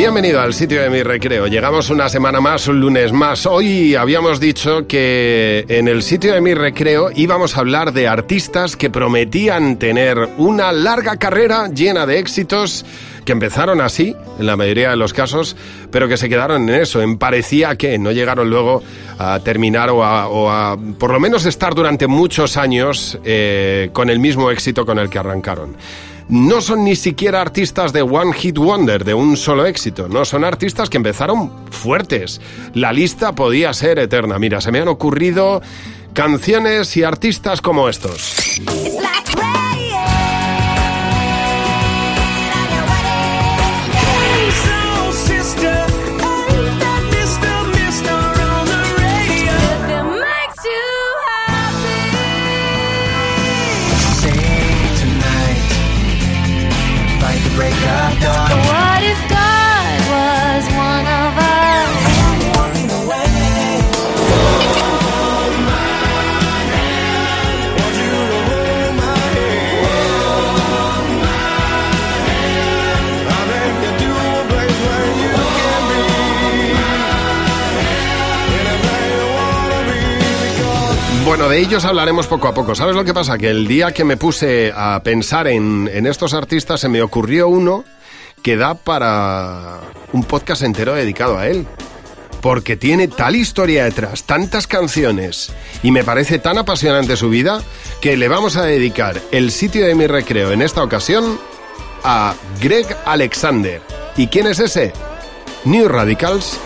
Bienvenido al sitio de mi recreo. Llegamos una semana más, un lunes más. Hoy habíamos dicho que en el sitio de mi recreo íbamos a hablar de artistas que prometían tener una larga carrera llena de éxitos que empezaron así, en la mayoría de los casos, pero que se quedaron en eso, en parecía que no llegaron luego a terminar o a, por lo menos estar durante muchos años eh, con el mismo éxito con el que arrancaron no son ni siquiera artistas de One Hit Wonder, de un solo éxito, no, son artistas que empezaron fuertes. La lista podía ser eterna. Mira, se me han ocurrido canciones y artistas como estos. Bueno, de ellos hablaremos poco a poco. ¿Sabes lo que pasa? Que el día que me puse a pensar en, estos artistas se me ocurrió uno que da para un podcast entero dedicado a él. Porque tiene tal historia detrás, tantas canciones, y me parece tan apasionante su vida, que le vamos a dedicar el sitio de mi recreo en esta ocasión a Greg Alexander. ¿Y quién es ese? New Radicals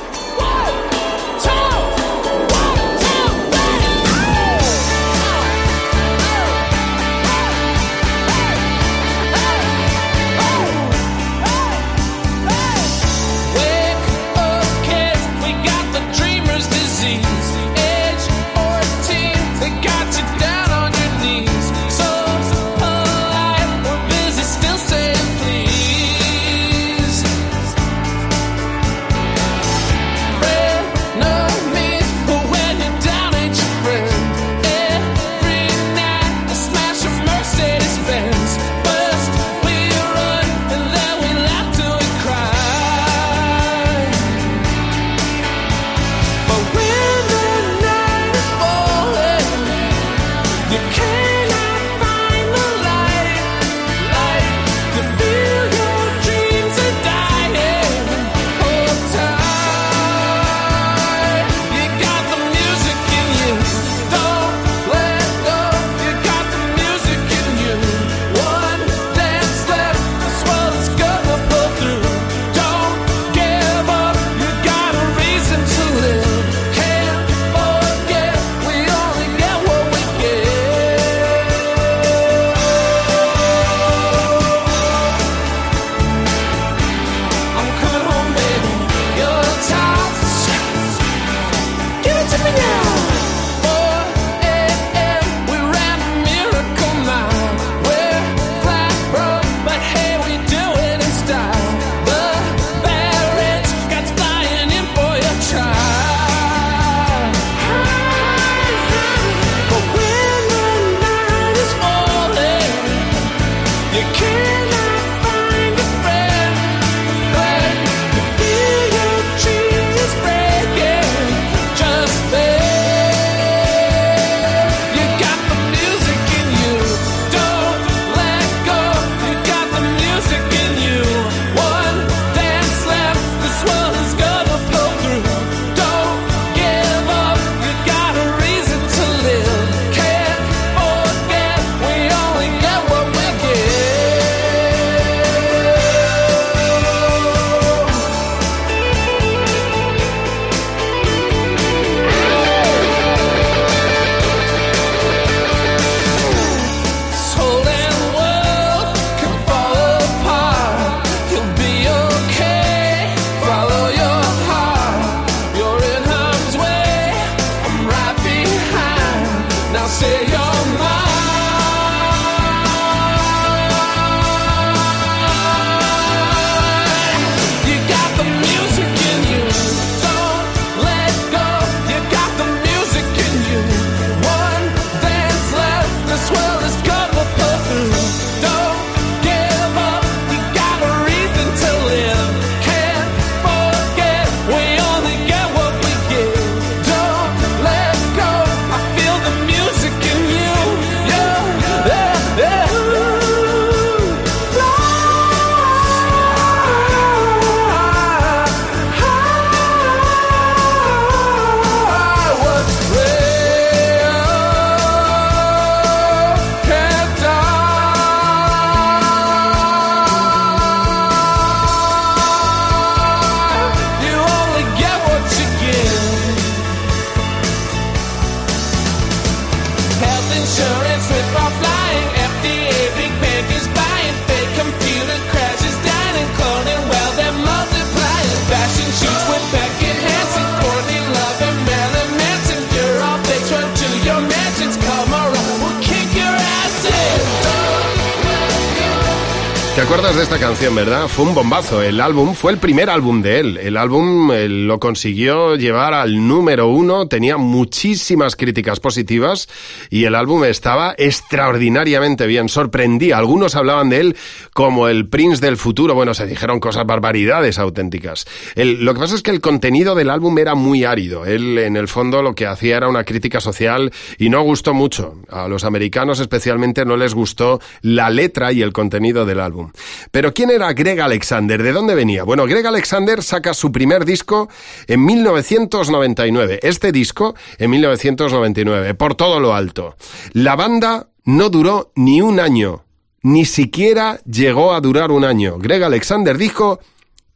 Fue un bombazo. El álbum fue el primer álbum de él. El álbum eh, lo consiguió llevar al número uno, tenía muchísimas críticas positivas y el álbum estaba extraordinariamente bien. Sorprendía. Algunos hablaban de él como el Prince del futuro. Bueno, se dijeron cosas barbaridades auténticas. lo que pasa es que el contenido del álbum era muy árido. Él, en el fondo, lo que hacía era una crítica social y no gustó mucho. A los americanos especialmente no les gustó la letra y el contenido del álbum. Pero ¿quién era Greg Alexander? ¿De dónde venía? Bueno, Greg Alexander saca su primer disco en 1999. Este disco en 1999, por todo lo alto. La banda no duró ni un año. Ni siquiera llegó a durar un año. Greg Alexander dijo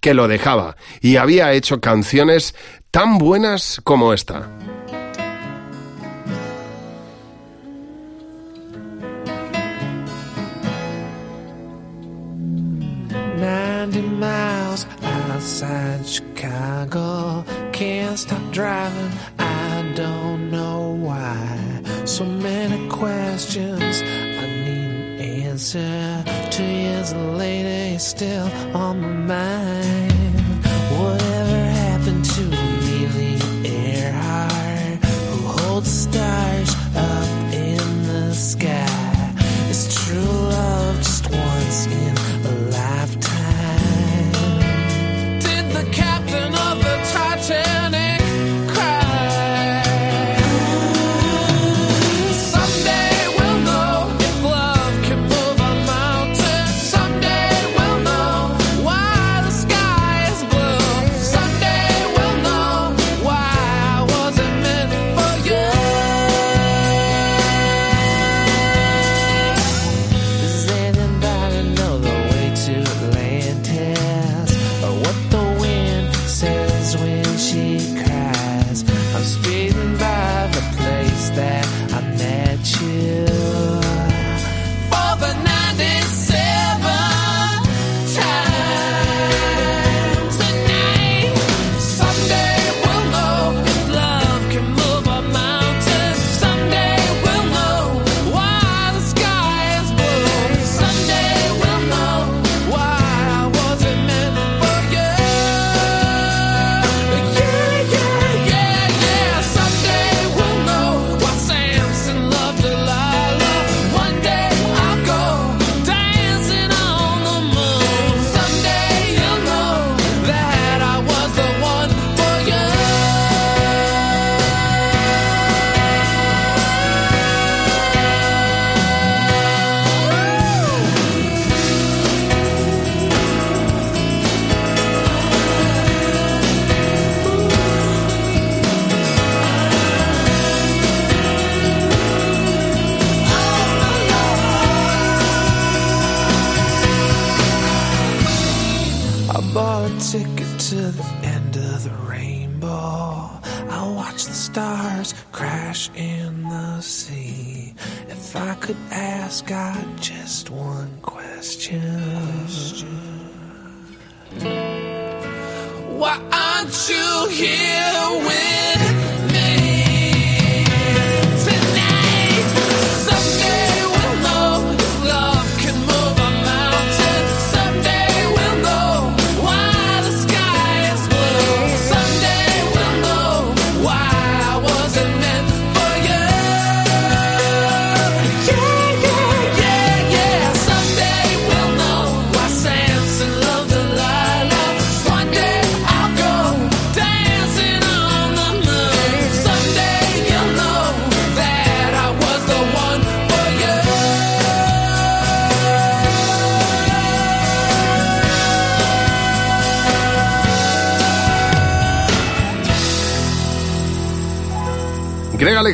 que lo dejaba y había hecho canciones tan buenas como esta. 90 miles outside Chicago. Can't stop driving, I don't know why. So many questions, I need an answer. Two years later, you're still on my mind. Whatever happened to Amelia Earhart, who holds stars up in the sky? stars crash in the sea. If I could ask God just one question. Why aren't you here with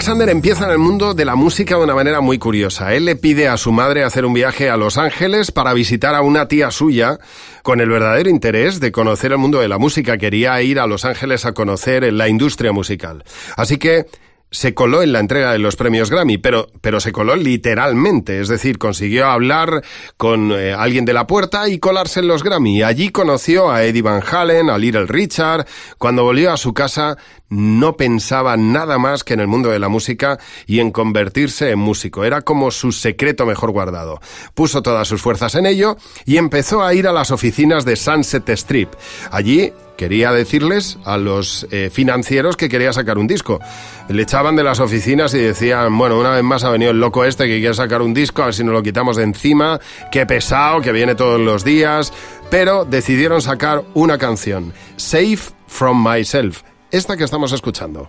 Alexander empieza en el mundo de la música de una manera muy curiosa. Él le pide a su madre hacer un viaje a Los Ángeles para visitar a una tía suya con el verdadero interés de conocer el mundo de la música. Quería ir a Los Ángeles a conocer la industria musical. Así que se coló en la entrega de los premios Grammy, pero, pero se coló literalmente, es decir, consiguió hablar con eh, alguien de la puerta y colarse en los Grammy. Allí conoció a Eddie Van Halen, a Little Richard. Cuando volvió a su casa no pensaba nada más que en el mundo de la música y en convertirse en músico. Era como su secreto mejor guardado. Puso todas sus fuerzas en ello y empezó a ir a las oficinas de Sunset Strip. Allí quería decirles a los eh, financieros que quería sacar un disco. Le echaban de las oficinas y decían, bueno, una vez más ha venido el loco este que quiere sacar un disco, a ver si nos lo quitamos de encima, qué pesado, que viene todos los días, pero decidieron sacar una canción, Safe from Myself esta que estamos escuchando.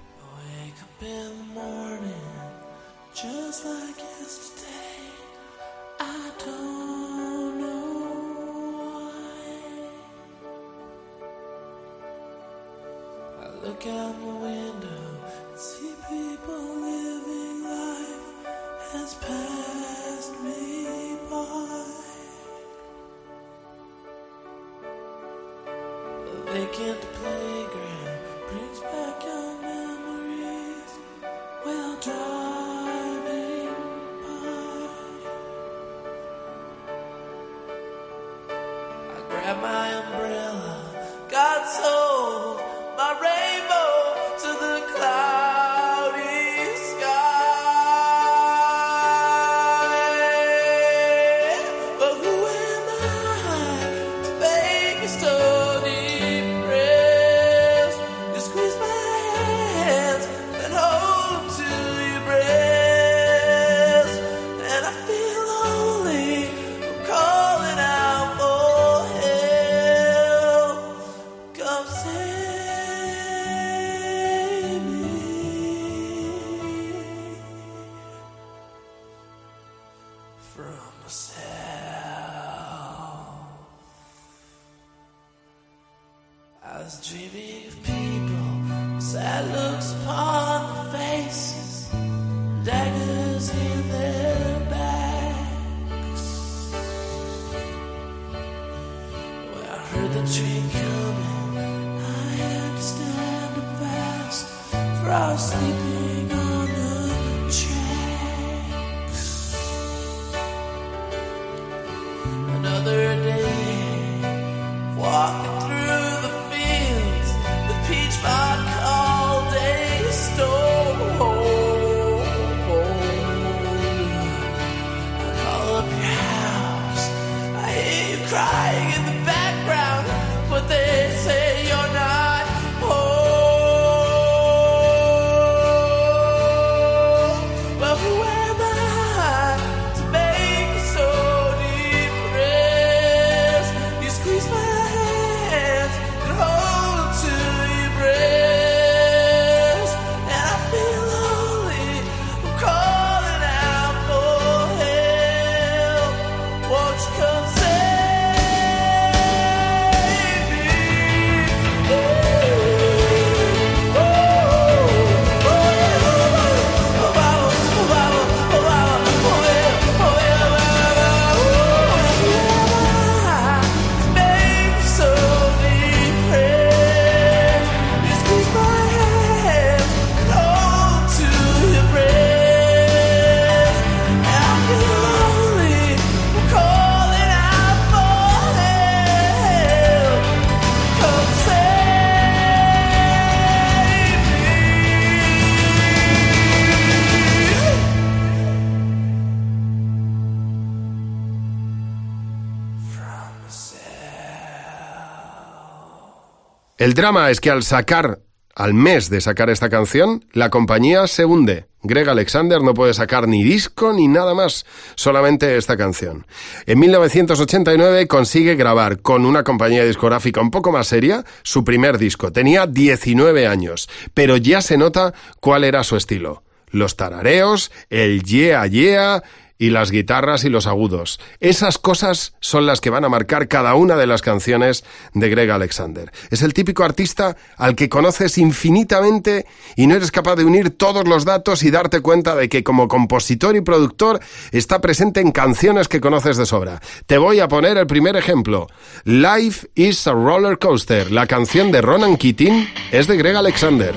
El drama es que al sacar, al mes de sacar esta canción, la compañía se hunde. Greg Alexander no puede sacar ni disco ni nada más, solamente esta canción. En 1989 consigue grabar con una compañía discográfica un poco más seria su primer disco. Tenía 19 años, pero ya se nota cuál era su estilo. Los tarareos, el yeah yeah y las guitarras y los agudos. Esas cosas son las que van a marcar cada una de las canciones de Greg Alexander. Es el típico artista al que conoces infinitamente y no eres capaz de unir todos los datos y darte cuenta de que como compositor y productor está presente en canciones que conoces de sobra. Te voy a poner el primer ejemplo. Life is a Roller Coaster, la canción de Ronan Keating, es de Greg Alexander.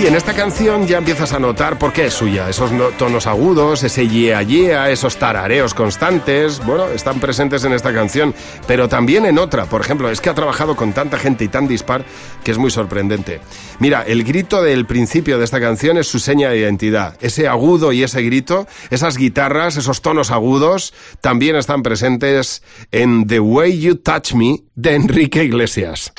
Y en esta canción ya empiezas a notar por qué es suya. Esos tonos agudos, ese yeah yeah, esos tarareos constantes, bueno, están presentes en esta canción, pero también en otra. Por ejemplo, es que ha trabajado con tanta gente y tan dispar que es muy sorprendente. Mira, el grito del principio de esta canción es su seña de identidad. Ese agudo y ese grito, esas guitarras, esos tonos agudos, también están presentes en The Way You Touch Me de Enrique Iglesias.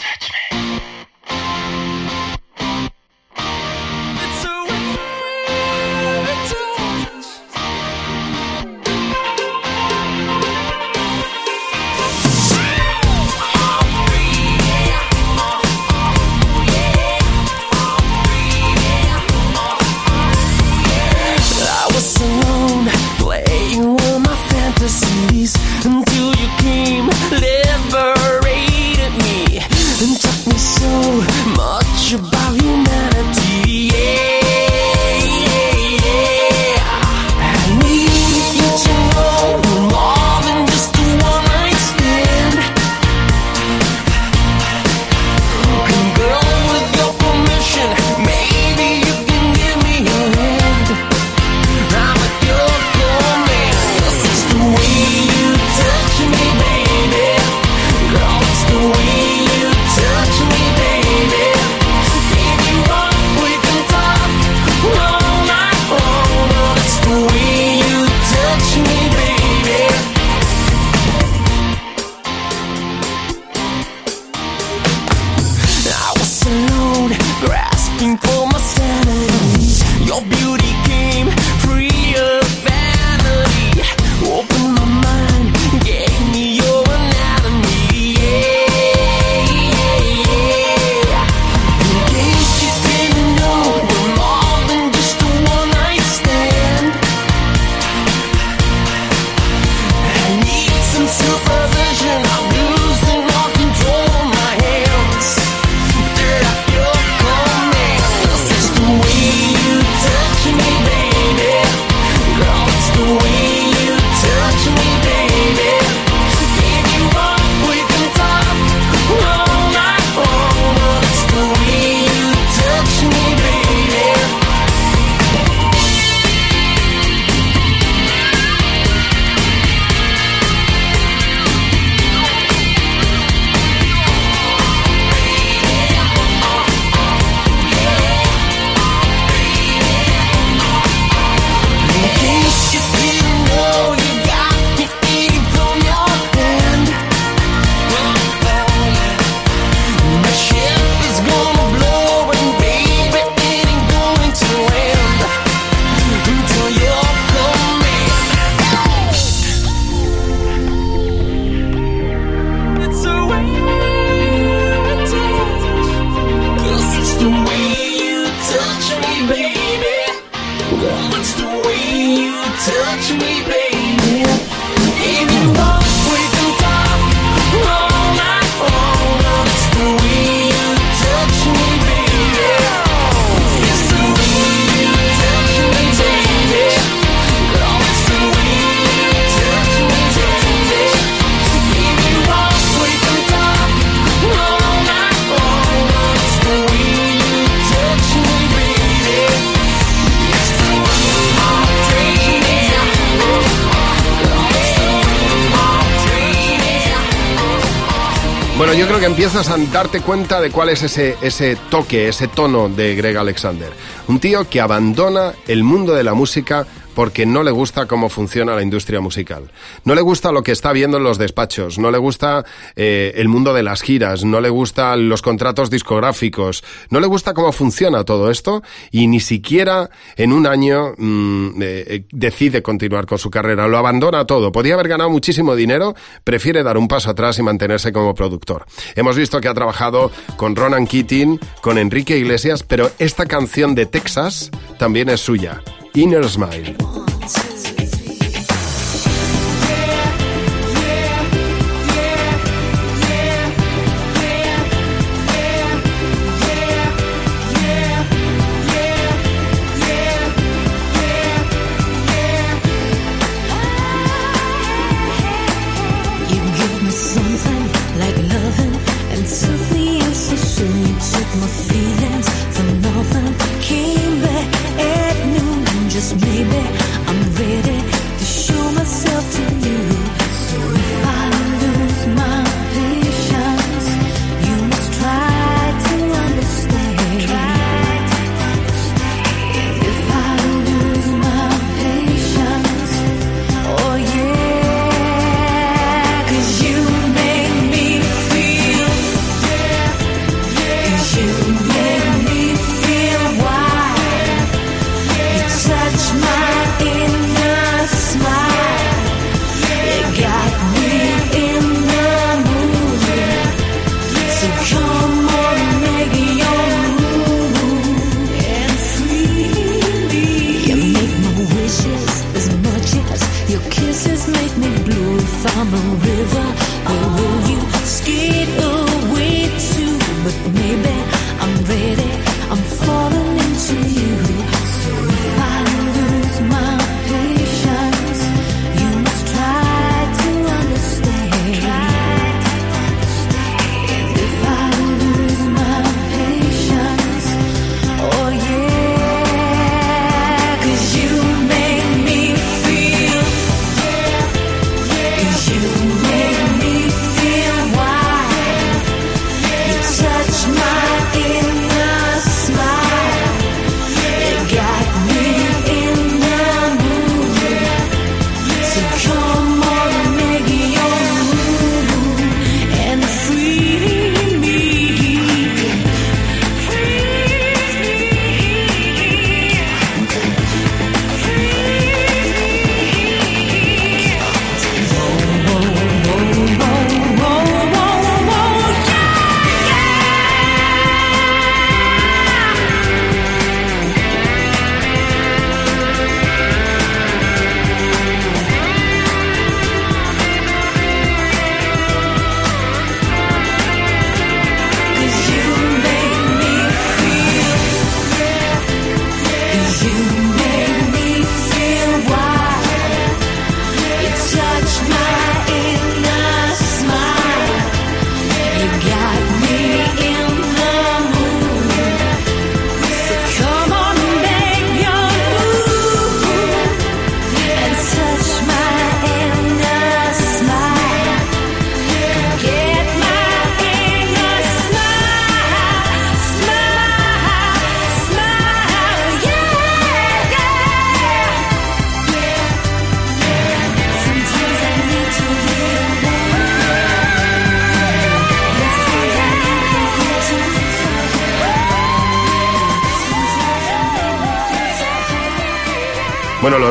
Empiezas a darte cuenta de cuál es ese, ese toque, ese tono de Greg Alexander. Un tío que abandona el mundo de la música porque no le gusta cómo funciona la industria musical. No le gusta lo que está viendo en los despachos, no le gusta eh, el mundo de las giras, no le gustan los contratos discográficos, no le gusta cómo funciona todo esto y ni siquiera en un año mm, eh, eh, decide continuar con su carrera, lo abandona todo. Podía haber ganado muchísimo dinero, prefiere dar un paso atrás y mantenerse como productor. Hemos visto que ha trabajado con Ronan Keating, con Enrique Iglesias, pero esta canción de Texas también es suya. Inner Smile.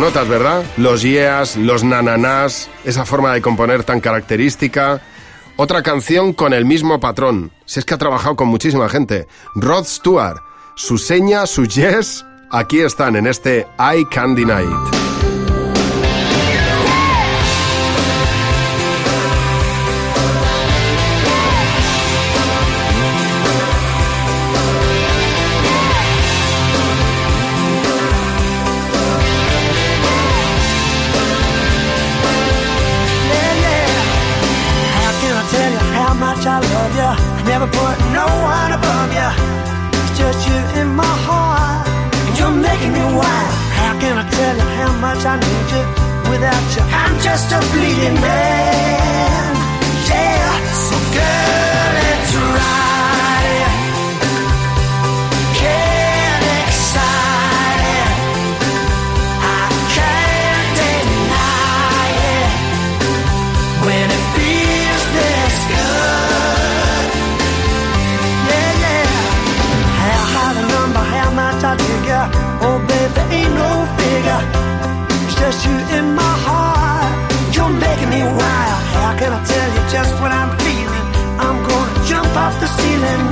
Notas, ¿verdad? Los yeas, los nananás, esa forma de componer tan característica. Otra canción con el mismo patrón. Si es que ha trabajado con muchísima gente. Rod Stewart. Su seña, su yes, aquí están en este I Can Deny just a bleeding man. Just what I'm feeling? I'm gonna jump off the ceiling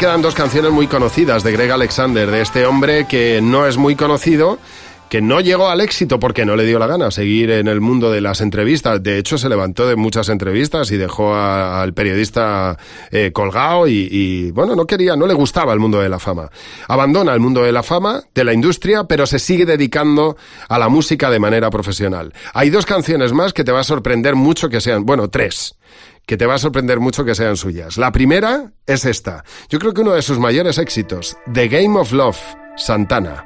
quedan dos canciones muy conocidas de Greg Alexander, de este hombre que no es muy conocido, que no llegó al éxito porque no le dio la gana seguir en el mundo de las entrevistas. De hecho, se levantó de muchas entrevistas y dejó al periodista eh, colgado y, y, bueno, no quería, no le gustaba el mundo de la fama. Abandona el mundo de la fama, de la industria, pero se sigue dedicando a la música de manera profesional. Hay dos canciones más que te va a sorprender mucho que sean, bueno, tres que te va a sorprender mucho que sean suyas. La primera es esta. Yo creo que uno de sus mayores éxitos, The Game of Love, Santana.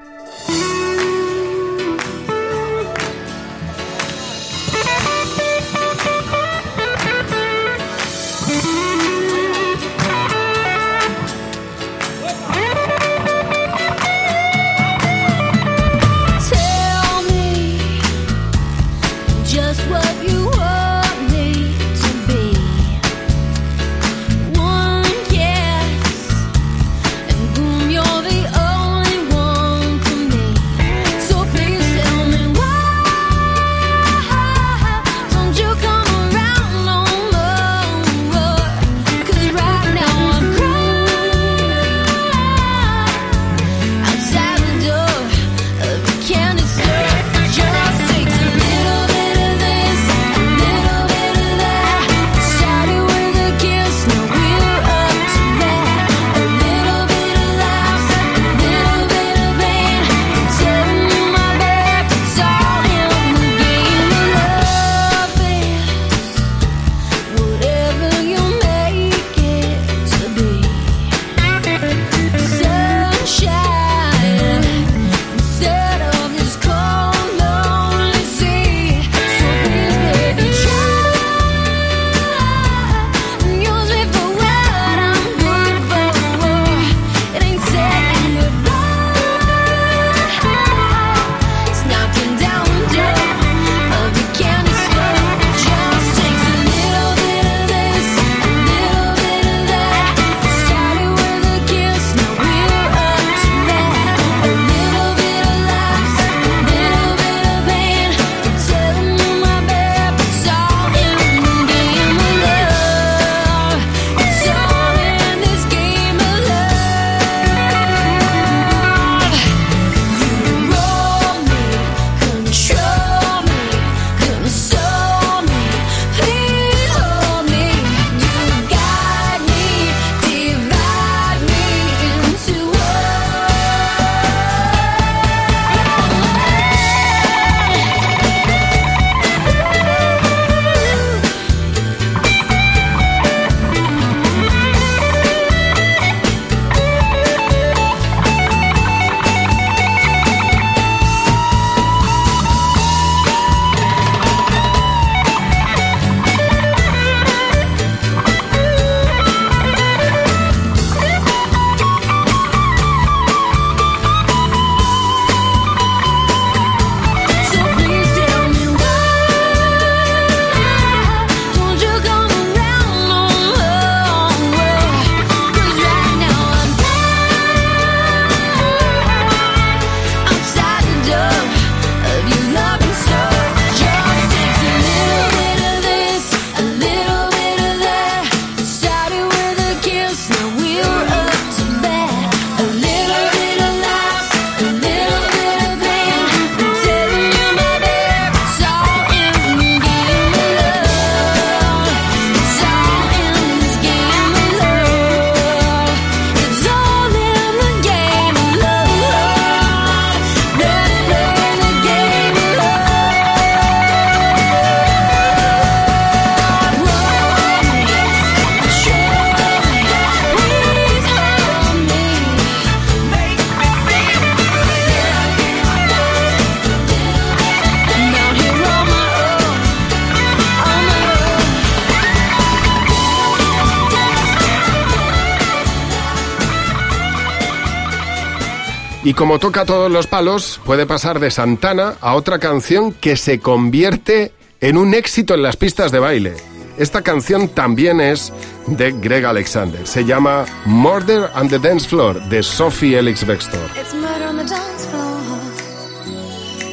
Como toca todos los palos, puede pasar de Santana a otra canción que se convierte en un éxito en las pistas de baile. Esta canción también es de Greg Alexander. Se llama Murder on the Dance Floor de Sophie Elix Bextor. It's murder on the dance floor.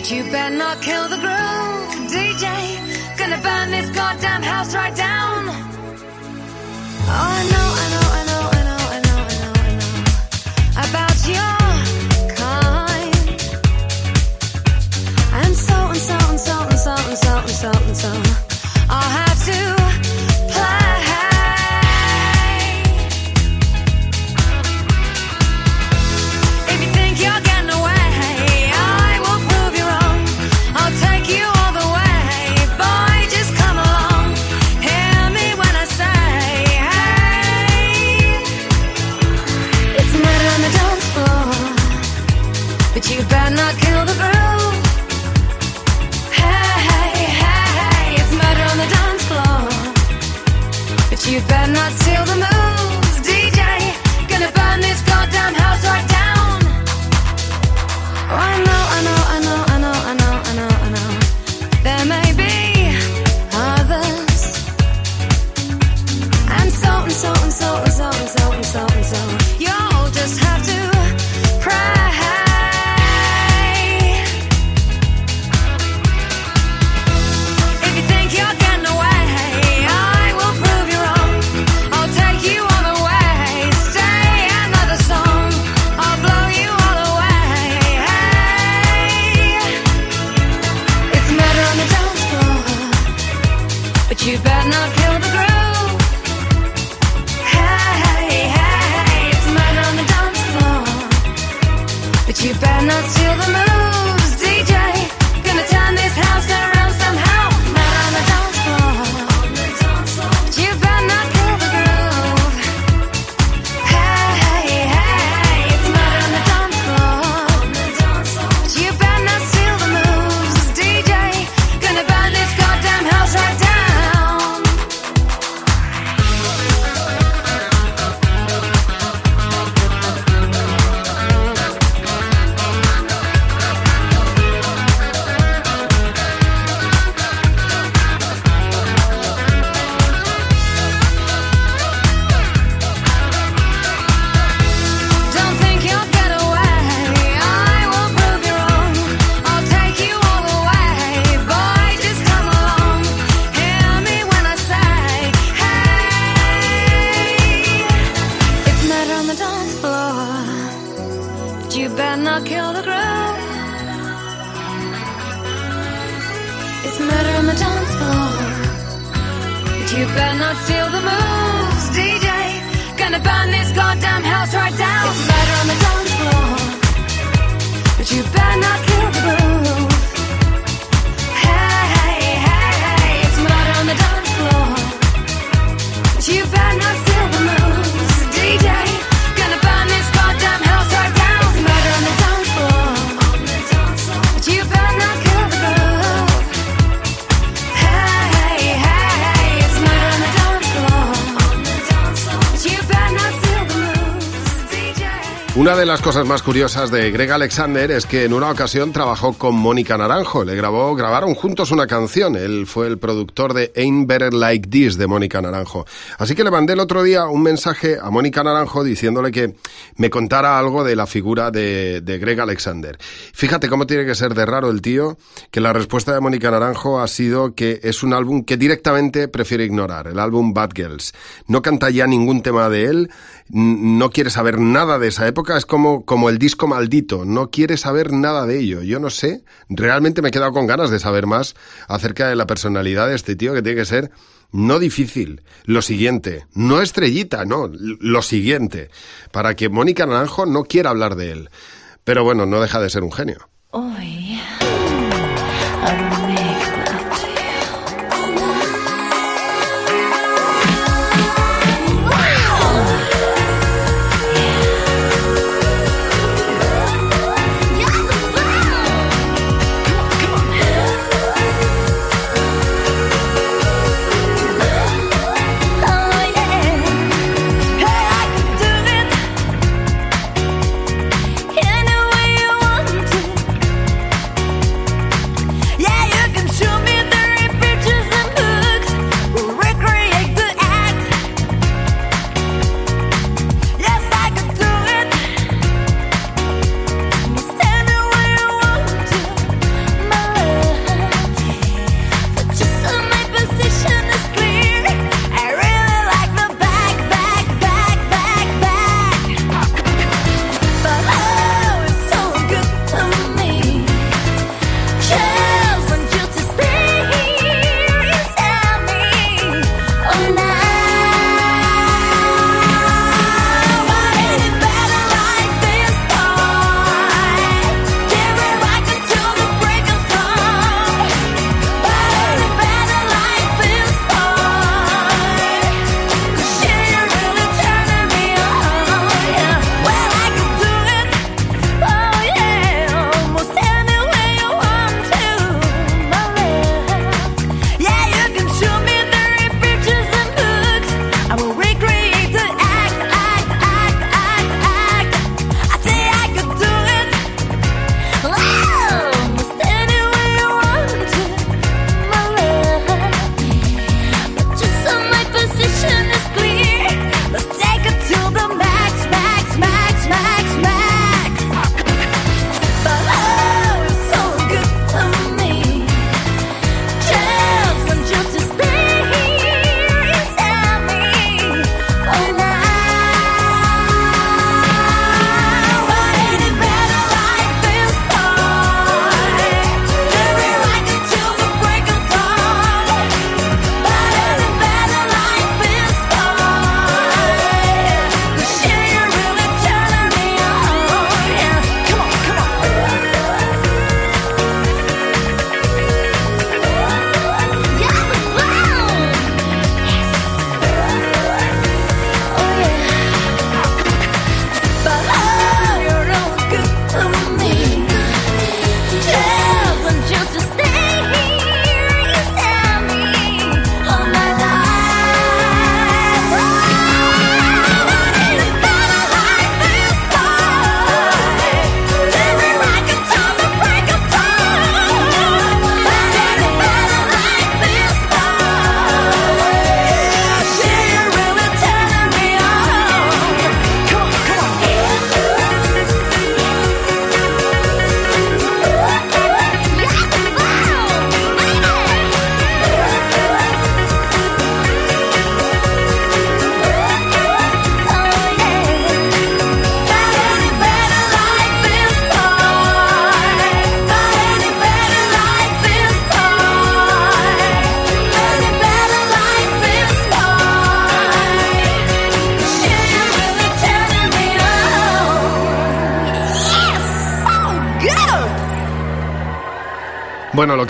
You better not kill the groove, DJ. Gonna burn this goddamn house right down. Oh, I know, las cosas más curiosas de Greg Alexander es que en una ocasión trabajó con Mónica Naranjo. Le grabó, grabaron juntos una canción. Él fue el productor de Ain't Better Like This de Mónica Naranjo. Así que le mandé el otro día un mensaje a Mónica Naranjo diciéndole que me contara algo de la figura de, de Greg Alexander. Fíjate cómo tiene que ser de raro el tío, que la respuesta de Mónica Naranjo ha sido que es un álbum que directamente prefiere ignorar, el álbum Bad Girls. No canta ya ningún tema de él, no quiere saber nada de esa época, es como, como el disco maldito, no quiere saber nada de ello. Yo no sé, realmente me he quedado con ganas de saber más acerca de la personalidad de este tío que tiene que ser no difícil, lo siguiente, no estrellita, no, lo siguiente, para que Mónica Naranjo no quiera hablar de él. Pero bueno, no deja de ser un genio.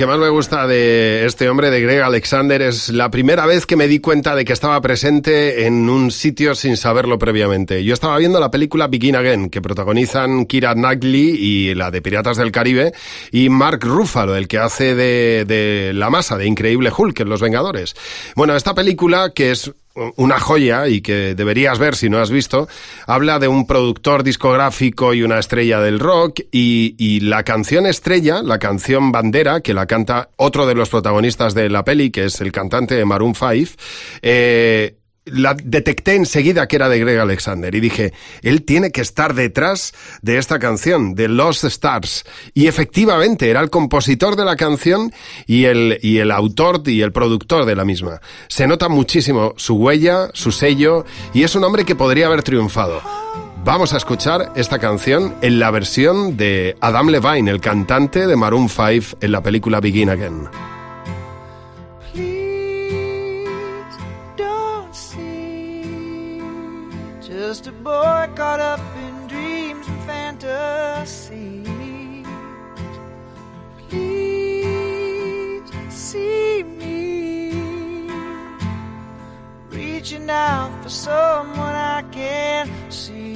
Que más me gusta de este hombre, de Greg Alexander, es la primera vez que me di cuenta de que estaba presente en un sitio sin saberlo previamente. Yo estaba viendo la película Begin Again, que protagonizan Kira Knightley y la de Piratas del Caribe, y Mark Ruffalo, el que hace de, de la masa de Increíble Hulk en Los Vengadores. Bueno, esta película, que es una joya y que deberías ver si no has visto, habla de un productor discográfico y una estrella del rock y, y, la canción estrella, la canción bandera, que la canta otro de los protagonistas de la peli, que es el cantante de Maroon 5, eh, la detecté enseguida que era de Greg Alexander y dije, él tiene que estar detrás de esta canción, de Lost Stars. Y efectivamente, era el compositor de la canción y el, y el autor y el productor de la misma. Se nota muchísimo su huella, su sello, y es un hombre que podría haber triunfado. Vamos a escuchar esta canción en la versión de Adam Levine, el cantante de Maroon 5 en la película Begin Again. Just a boy caught up in dreams and fantasies. Please see me reaching out for someone I can't see.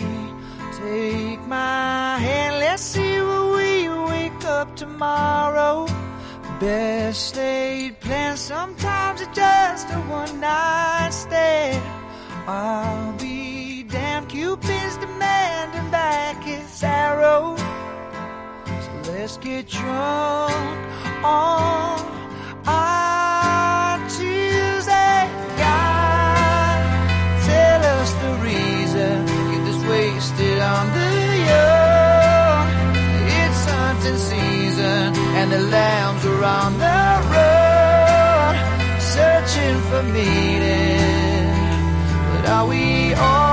Take my hand, let's see where we wake up tomorrow. Best laid plans, sometimes it's just a one night stand. I'll be damned, Cupid's demanding back his arrow. So let's get drunk on our Tuesday. God, tell us the reason. Get this wasted on the young. It's hunting season, and the lambs are on the run, searching for meaning. But are we all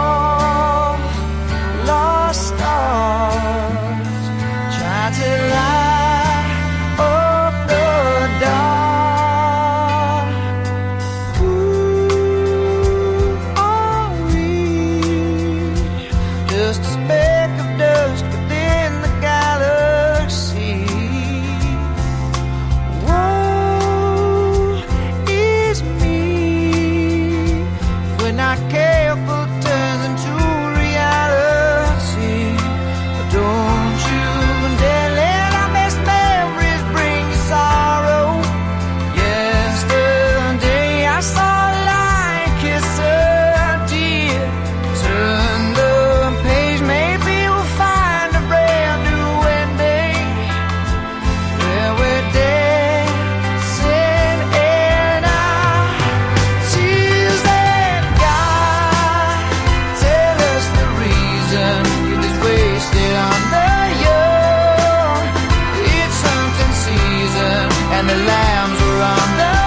and the lambs were on the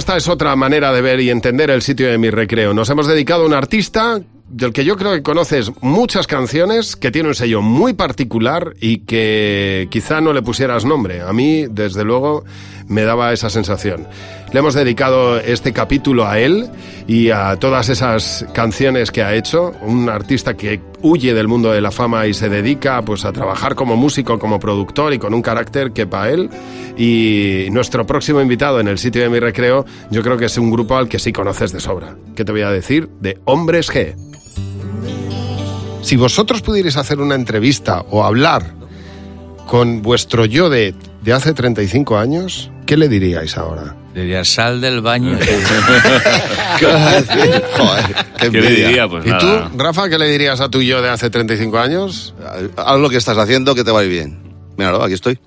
esta es otra manera de ver y entender el sitio de mi recreo. Nos hemos dedicado a un artista del que yo creo que conoces muchas canciones, que tiene un sello muy particular y que quizá no le pusieras nombre. A mí, desde luego, me daba esa sensación. Le hemos dedicado este capítulo a él y a todas esas canciones que ha hecho. Un artista que huye del mundo de la fama y se dedica pues a trabajar como músico, como productor y con un carácter que para él. Y nuestro próximo invitado en el sitio de mi recreo, yo creo que es un grupo al que sí conoces de sobra. ¿Qué te voy a decir? De Hombres G. Si vosotros pudierais hacer una entrevista o hablar con vuestro yo de, de hace 35 años, ¿qué le diríais ahora? Diría, sal del baño. Joder, qué ¿Qué le diría? Pues ¿Y nada. tú, Rafa, qué le dirías a tu yo de hace 35 años? Haz lo que estás haciendo que te va a ir bien. Míralo, aquí estoy.